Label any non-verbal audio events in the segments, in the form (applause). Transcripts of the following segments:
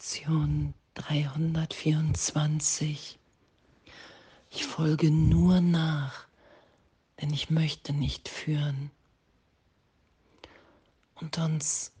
Lektion 324. Ich folge nur nach, denn ich möchte nicht führen. Und uns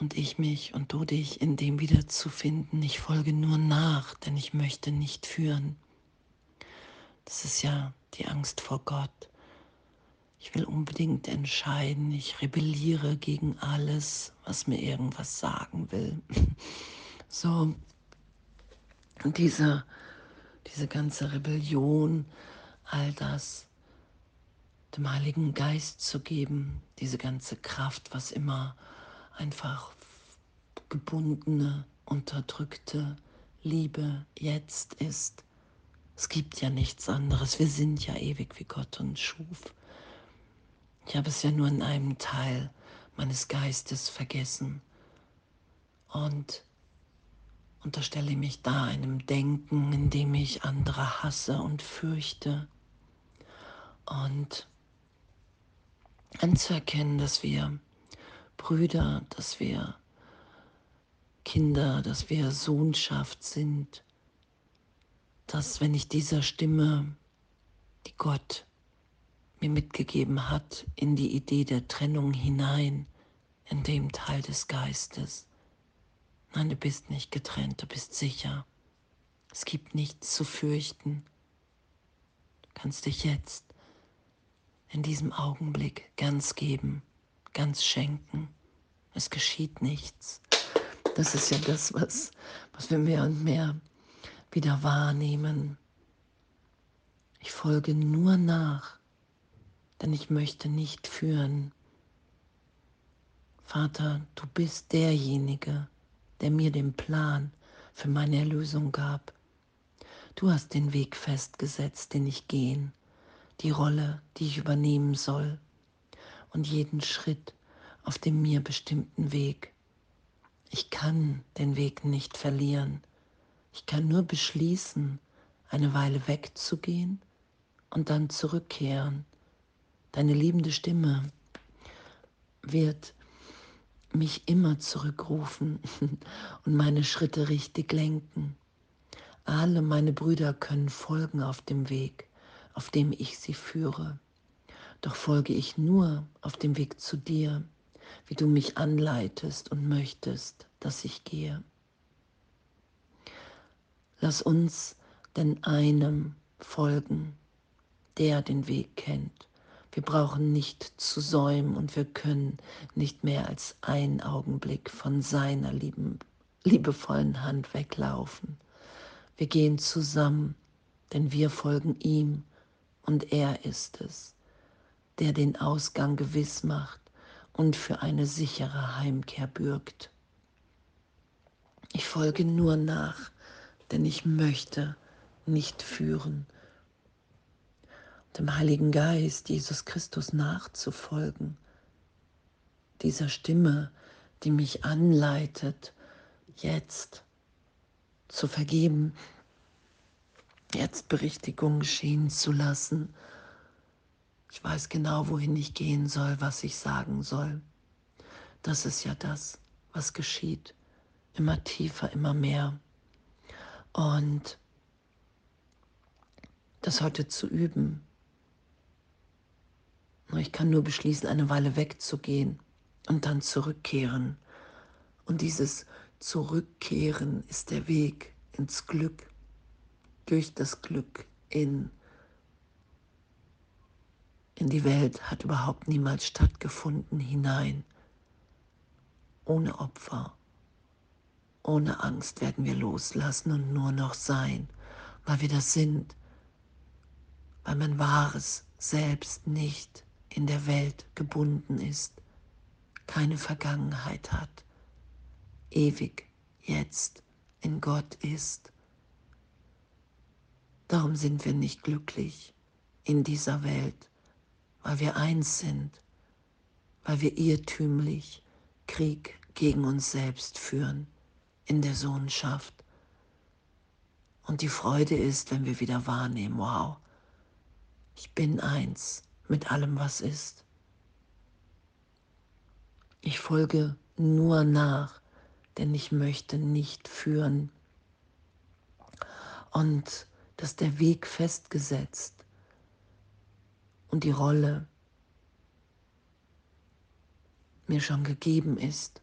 und ich mich und du dich in dem wiederzufinden. Ich folge nur nach, denn ich möchte nicht führen. Das ist ja die Angst vor Gott. Ich will unbedingt entscheiden. Ich rebelliere gegen alles, was mir irgendwas sagen will. (laughs) So, diese, diese ganze Rebellion, all das dem Heiligen Geist zu geben, diese ganze Kraft, was immer einfach gebundene, unterdrückte Liebe jetzt ist. Es gibt ja nichts anderes. Wir sind ja ewig, wie Gott uns schuf. Ich habe es ja nur in einem Teil meines Geistes vergessen. Und unterstelle mich da einem Denken, in dem ich andere hasse und fürchte. Und anzuerkennen, dass wir Brüder, dass wir Kinder, dass wir Sohnschaft sind, dass wenn ich dieser Stimme, die Gott mir mitgegeben hat, in die Idee der Trennung hinein, in dem Teil des Geistes. Nein, du bist nicht getrennt, du bist sicher. Es gibt nichts zu fürchten. Du kannst dich jetzt in diesem Augenblick ganz geben, ganz schenken. Es geschieht nichts. Das ist ja das, was, was wir mehr und mehr wieder wahrnehmen. Ich folge nur nach denn ich möchte nicht führen. Vater, du bist derjenige, der mir den Plan für meine Erlösung gab. Du hast den Weg festgesetzt, den ich gehen, die Rolle, die ich übernehmen soll und jeden Schritt auf dem mir bestimmten Weg. Ich kann den Weg nicht verlieren. Ich kann nur beschließen, eine Weile wegzugehen und dann zurückkehren Deine liebende Stimme wird mich immer zurückrufen (laughs) und meine Schritte richtig lenken. Alle meine Brüder können folgen auf dem Weg, auf dem ich sie führe. Doch folge ich nur auf dem Weg zu dir, wie du mich anleitest und möchtest, dass ich gehe. Lass uns denn einem folgen, der den Weg kennt wir brauchen nicht zu säumen und wir können nicht mehr als einen Augenblick von seiner lieben, liebevollen Hand weglaufen. Wir gehen zusammen, denn wir folgen ihm und er ist es, der den Ausgang gewiss macht und für eine sichere Heimkehr bürgt. Ich folge nur nach, denn ich möchte nicht führen, dem Heiligen Geist, Jesus Christus nachzufolgen, dieser Stimme, die mich anleitet, jetzt zu vergeben, jetzt Berichtigung geschehen zu lassen. Ich weiß genau, wohin ich gehen soll, was ich sagen soll. Das ist ja das, was geschieht. Immer tiefer, immer mehr. Und das heute zu üben, ich kann nur beschließen, eine Weile wegzugehen und dann zurückkehren. Und dieses Zurückkehren ist der Weg ins Glück, durch das Glück in, in die Welt hat überhaupt niemals stattgefunden hinein. Ohne Opfer, ohne Angst werden wir loslassen und nur noch sein, weil wir das sind, weil mein wahres Selbst nicht in der Welt gebunden ist, keine Vergangenheit hat, ewig jetzt in Gott ist. Darum sind wir nicht glücklich in dieser Welt, weil wir eins sind, weil wir irrtümlich Krieg gegen uns selbst führen in der Sohnschaft. Und die Freude ist, wenn wir wieder wahrnehmen, wow, ich bin eins mit allem, was ist. Ich folge nur nach, denn ich möchte nicht führen. Und dass der Weg festgesetzt und die Rolle mir schon gegeben ist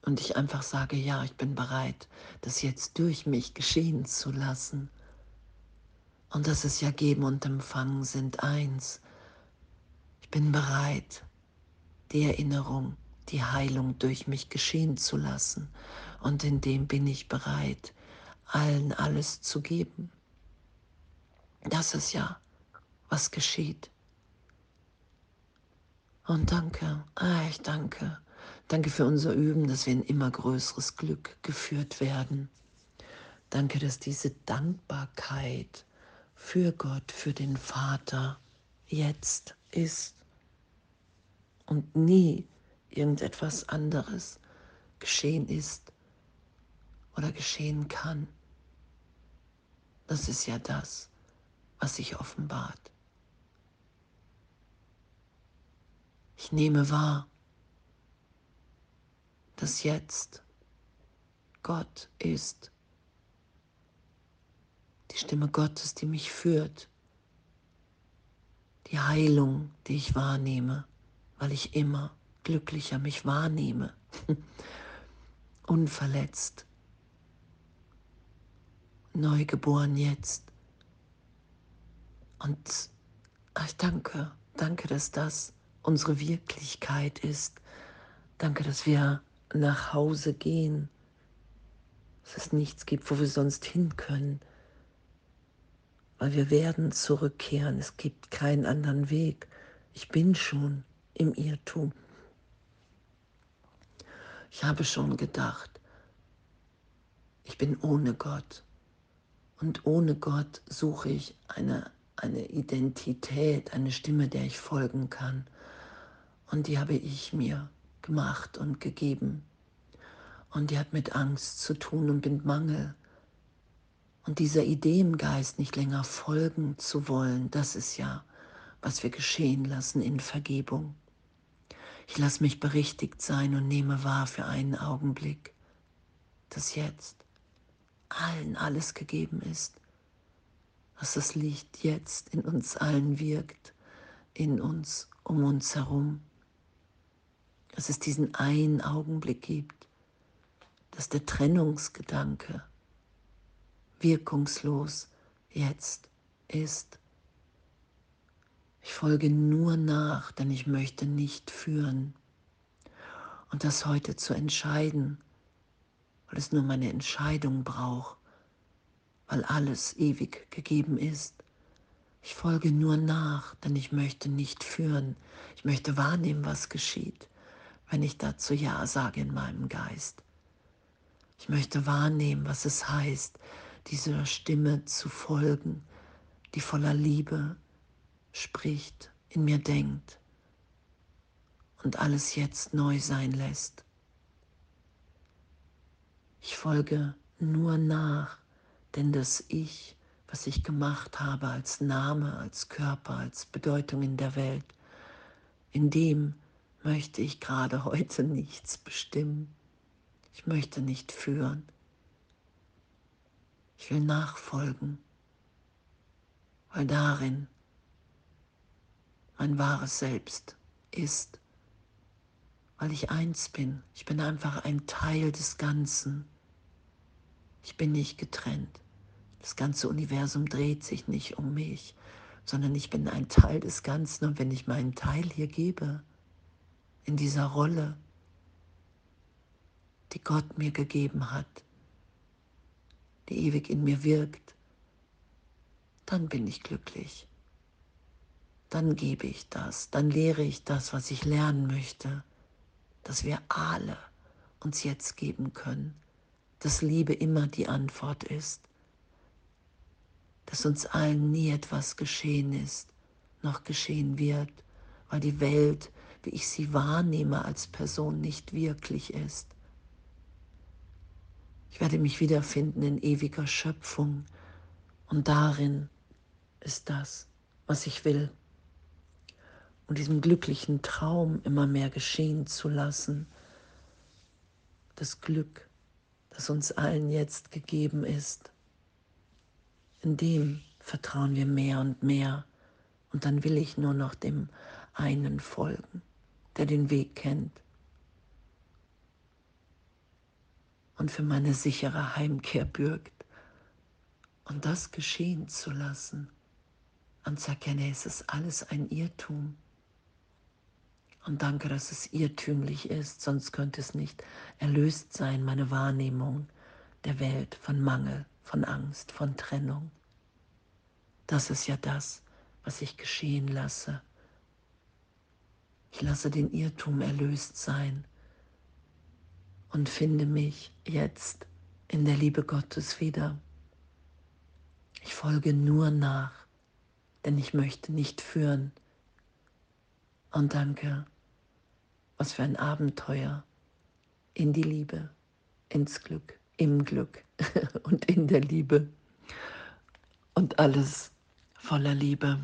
und ich einfach sage, ja, ich bin bereit, das jetzt durch mich geschehen zu lassen. Und dass es ja Geben und Empfangen sind eins. Ich bin bereit, die Erinnerung, die Heilung durch mich geschehen zu lassen. Und in dem bin ich bereit, allen alles zu geben. Das ist ja, was geschieht. Und danke, ah, ich danke. Danke für unser Üben, dass wir in immer größeres Glück geführt werden. Danke, dass diese Dankbarkeit für Gott, für den Vater jetzt ist und nie irgendetwas anderes geschehen ist oder geschehen kann. Das ist ja das, was sich offenbart. Ich nehme wahr, dass jetzt Gott ist. Die Stimme Gottes, die mich führt. Die Heilung, die ich wahrnehme, weil ich immer glücklicher mich wahrnehme. (laughs) Unverletzt. Neugeboren jetzt. Und ich danke, danke, dass das unsere Wirklichkeit ist. Danke, dass wir nach Hause gehen, dass es nichts gibt, wo wir sonst hin können, weil wir werden zurückkehren. Es gibt keinen anderen Weg. Ich bin schon im Irrtum. Ich habe schon gedacht, ich bin ohne Gott. Und ohne Gott suche ich eine, eine Identität, eine Stimme, der ich folgen kann. Und die habe ich mir gemacht und gegeben. Und die hat mit Angst zu tun und mit Mangel. Und dieser Ideengeist nicht länger folgen zu wollen, das ist ja, was wir geschehen lassen in Vergebung. Ich lasse mich berichtigt sein und nehme wahr für einen Augenblick, dass jetzt allen alles gegeben ist, dass das Licht jetzt in uns allen wirkt, in uns, um uns herum dass es diesen einen Augenblick gibt, dass der Trennungsgedanke wirkungslos jetzt ist. Ich folge nur nach, denn ich möchte nicht führen. Und das heute zu entscheiden, weil es nur meine Entscheidung braucht, weil alles ewig gegeben ist. Ich folge nur nach, denn ich möchte nicht führen. Ich möchte wahrnehmen, was geschieht wenn ich dazu Ja sage in meinem Geist. Ich möchte wahrnehmen, was es heißt, dieser Stimme zu folgen, die voller Liebe spricht, in mir denkt und alles jetzt neu sein lässt. Ich folge nur nach, denn das Ich, was ich gemacht habe als Name, als Körper, als Bedeutung in der Welt, in dem möchte ich gerade (laughs) heute nichts bestimmen. Ich möchte nicht führen. Ich will nachfolgen, weil darin mein wahres Selbst ist, weil ich eins bin. Ich bin einfach ein Teil des Ganzen. Ich bin nicht getrennt. Das ganze Universum dreht sich nicht um mich, sondern ich bin ein Teil des Ganzen. Und wenn ich meinen Teil hier gebe, in dieser Rolle, die Gott mir gegeben hat, die ewig in mir wirkt, dann bin ich glücklich. Dann gebe ich das, dann lehre ich das, was ich lernen möchte, dass wir alle uns jetzt geben können, dass Liebe immer die Antwort ist, dass uns allen nie etwas geschehen ist, noch geschehen wird, weil die Welt wie ich sie wahrnehme als Person, nicht wirklich ist. Ich werde mich wiederfinden in ewiger Schöpfung und darin ist das, was ich will. Und diesen glücklichen Traum immer mehr geschehen zu lassen, das Glück, das uns allen jetzt gegeben ist. In dem vertrauen wir mehr und mehr. Und dann will ich nur noch dem einen folgen, der den Weg kennt. Und für meine sichere Heimkehr bürgt. Und das geschehen zu lassen und zu erkennen, es ist alles ein Irrtum. Und danke, dass es irrtümlich ist, sonst könnte es nicht erlöst sein, meine Wahrnehmung der Welt von Mangel, von Angst, von Trennung. Das ist ja das, was ich geschehen lasse. Ich lasse den Irrtum erlöst sein und finde mich jetzt in der Liebe Gottes wieder. Ich folge nur nach, denn ich möchte nicht führen. Und danke, was für ein Abenteuer in die Liebe, ins Glück, im Glück (laughs) und in der Liebe und alles voller Liebe.